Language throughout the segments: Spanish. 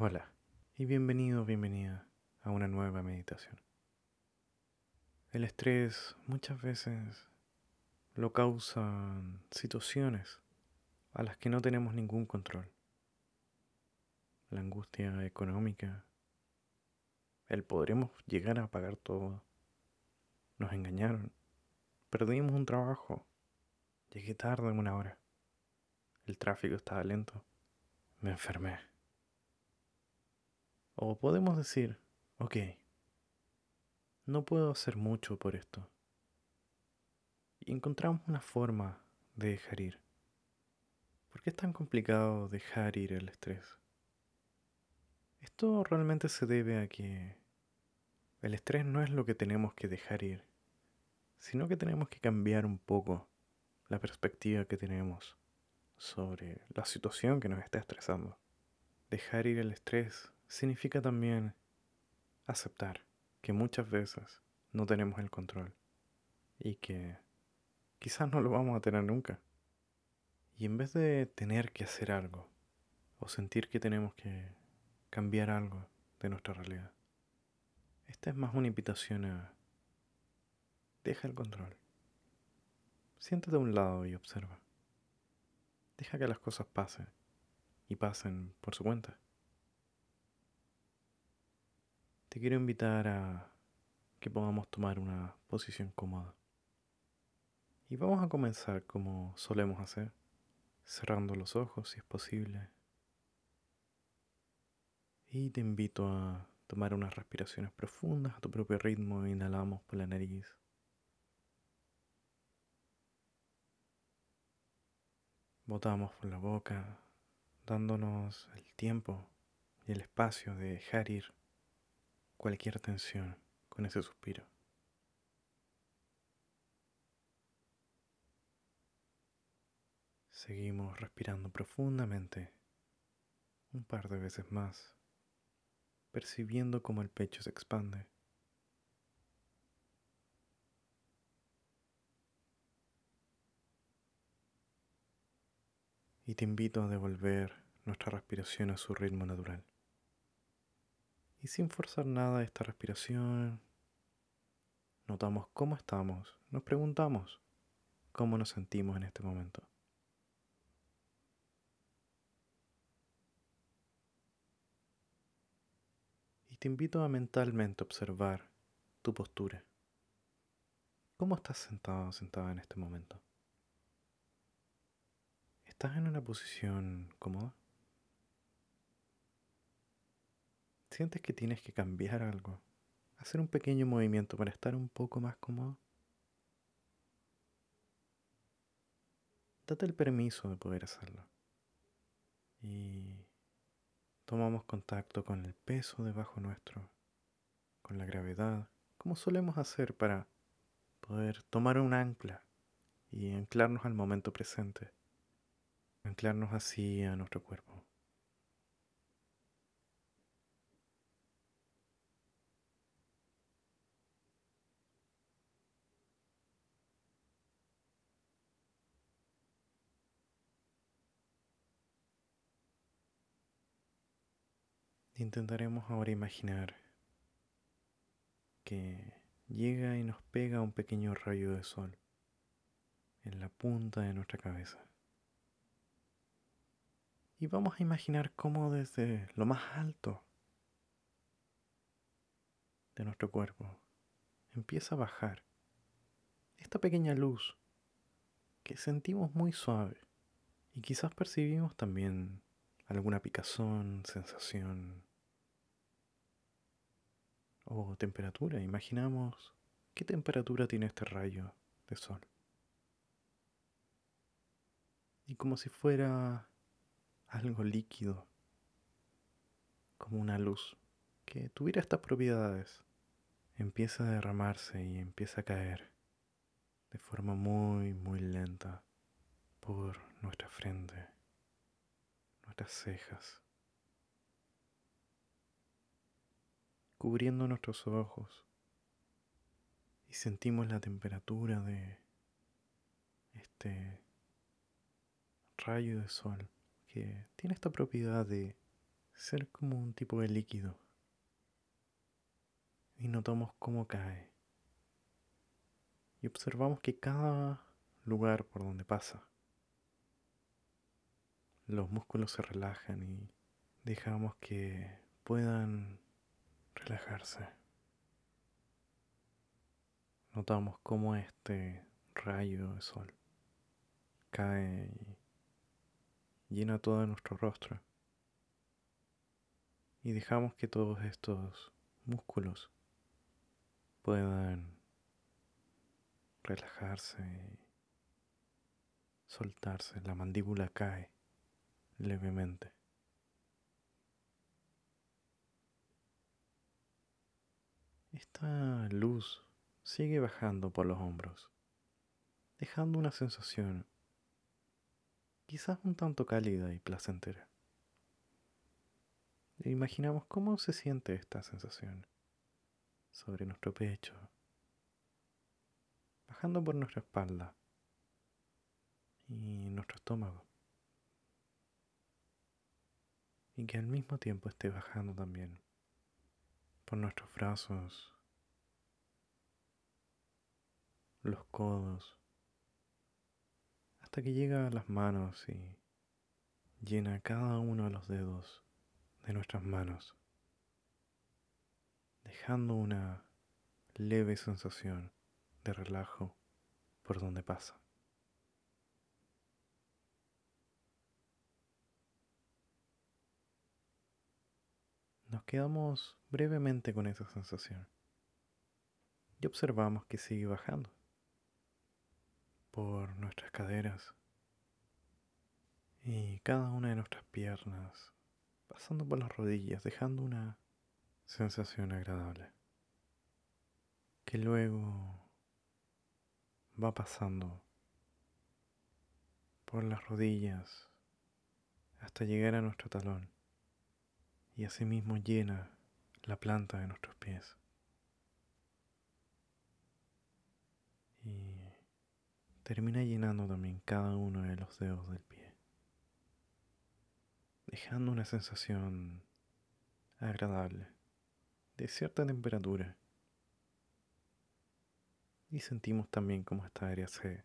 Hola y bienvenido, bienvenida a una nueva meditación. El estrés muchas veces lo causan situaciones a las que no tenemos ningún control. La angustia económica, el podremos llegar a pagar todo. Nos engañaron, perdimos un trabajo, llegué tarde en una hora, el tráfico estaba lento, me enfermé. O podemos decir, ok, no puedo hacer mucho por esto. Y encontramos una forma de dejar ir. ¿Por qué es tan complicado dejar ir el estrés? Esto realmente se debe a que el estrés no es lo que tenemos que dejar ir, sino que tenemos que cambiar un poco la perspectiva que tenemos sobre la situación que nos está estresando. Dejar ir el estrés significa también aceptar que muchas veces no tenemos el control y que quizás no lo vamos a tener nunca. Y en vez de tener que hacer algo o sentir que tenemos que cambiar algo de nuestra realidad, esta es más una invitación a deja el control. Siéntate a un lado y observa. Deja que las cosas pasen y pasen por su cuenta. Te quiero invitar a que podamos tomar una posición cómoda. Y vamos a comenzar como solemos hacer, cerrando los ojos si es posible. Y te invito a tomar unas respiraciones profundas a tu propio ritmo. Inhalamos por la nariz. Botamos por la boca, dándonos el tiempo y el espacio de dejar ir cualquier tensión con ese suspiro. Seguimos respirando profundamente un par de veces más, percibiendo cómo el pecho se expande. Y te invito a devolver nuestra respiración a su ritmo natural. Y sin forzar nada esta respiración, notamos cómo estamos, nos preguntamos cómo nos sentimos en este momento. Y te invito a mentalmente observar tu postura. ¿Cómo estás sentado o sentada en este momento? ¿Estás en una posición cómoda? Sientes que tienes que cambiar algo, hacer un pequeño movimiento para estar un poco más cómodo, date el permiso de poder hacerlo. Y tomamos contacto con el peso debajo nuestro, con la gravedad, como solemos hacer para poder tomar un ancla y anclarnos al momento presente, anclarnos así a nuestro cuerpo. Intentaremos ahora imaginar que llega y nos pega un pequeño rayo de sol en la punta de nuestra cabeza. Y vamos a imaginar cómo desde lo más alto de nuestro cuerpo empieza a bajar esta pequeña luz que sentimos muy suave y quizás percibimos también alguna picazón, sensación o temperatura. Imaginamos qué temperatura tiene este rayo de sol. Y como si fuera algo líquido, como una luz que tuviera estas propiedades, empieza a derramarse y empieza a caer de forma muy, muy lenta por nuestra frente, nuestras cejas cubriendo nuestros ojos y sentimos la temperatura de este rayo de sol que tiene esta propiedad de ser como un tipo de líquido y notamos cómo cae. Y observamos que cada lugar por donde pasa, los músculos se relajan y dejamos que puedan relajarse. Notamos cómo este rayo de sol cae y llena todo nuestro rostro. Y dejamos que todos estos músculos puedan relajarse y soltarse. La mandíbula cae levemente. Esta luz sigue bajando por los hombros, dejando una sensación quizás un tanto cálida y placentera. Imaginamos cómo se siente esta sensación sobre nuestro pecho, bajando por nuestra espalda y nuestro estómago. Y que al mismo tiempo esté bajando también por nuestros brazos, los codos, hasta que llega a las manos y llena cada uno de los dedos de nuestras manos, dejando una leve sensación de relajo por donde pasa. Nos quedamos brevemente con esa sensación. Y observamos que sigue bajando por nuestras caderas y cada una de nuestras piernas, pasando por las rodillas, dejando una sensación agradable, que luego va pasando por las rodillas hasta llegar a nuestro talón y asimismo llena la planta de nuestros pies. Y termina llenando también cada uno de los dedos del pie, dejando una sensación agradable, de cierta temperatura. Y sentimos también como esta área se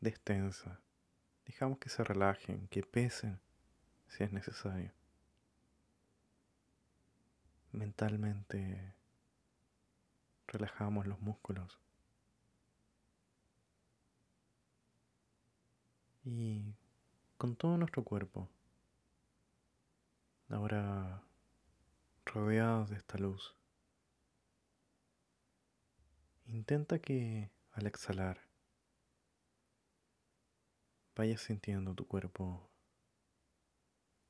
destensa. Dejamos que se relajen, que pesen si es necesario. Mentalmente relajamos los músculos. Y con todo nuestro cuerpo, ahora rodeados de esta luz, intenta que al exhalar vayas sintiendo tu cuerpo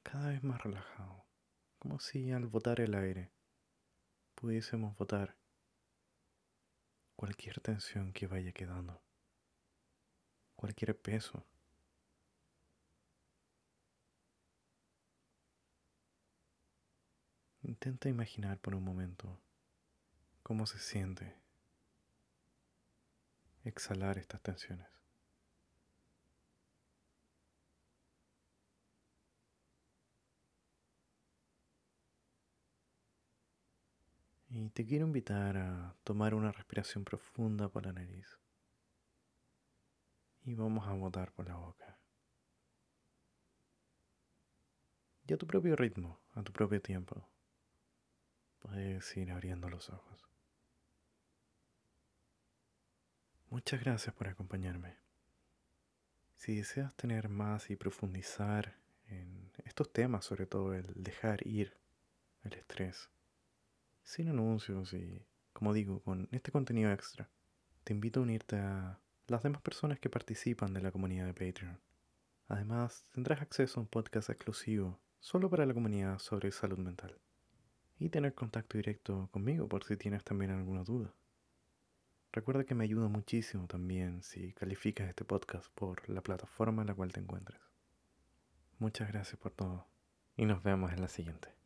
cada vez más relajado, como si al botar el aire pudiésemos botar cualquier tensión que vaya quedando, cualquier peso Intenta imaginar por un momento cómo se siente exhalar estas tensiones. Y te quiero invitar a tomar una respiración profunda por la nariz. Y vamos a botar por la boca. Y a tu propio ritmo, a tu propio tiempo. Puedes ir abriendo los ojos. Muchas gracias por acompañarme. Si deseas tener más y profundizar en estos temas, sobre todo el dejar ir el estrés, sin anuncios y, como digo, con este contenido extra, te invito a unirte a las demás personas que participan de la comunidad de Patreon. Además, tendrás acceso a un podcast exclusivo solo para la comunidad sobre salud mental y tener contacto directo conmigo por si tienes también alguna duda. Recuerda que me ayuda muchísimo también si calificas este podcast por la plataforma en la cual te encuentres. Muchas gracias por todo y nos vemos en la siguiente.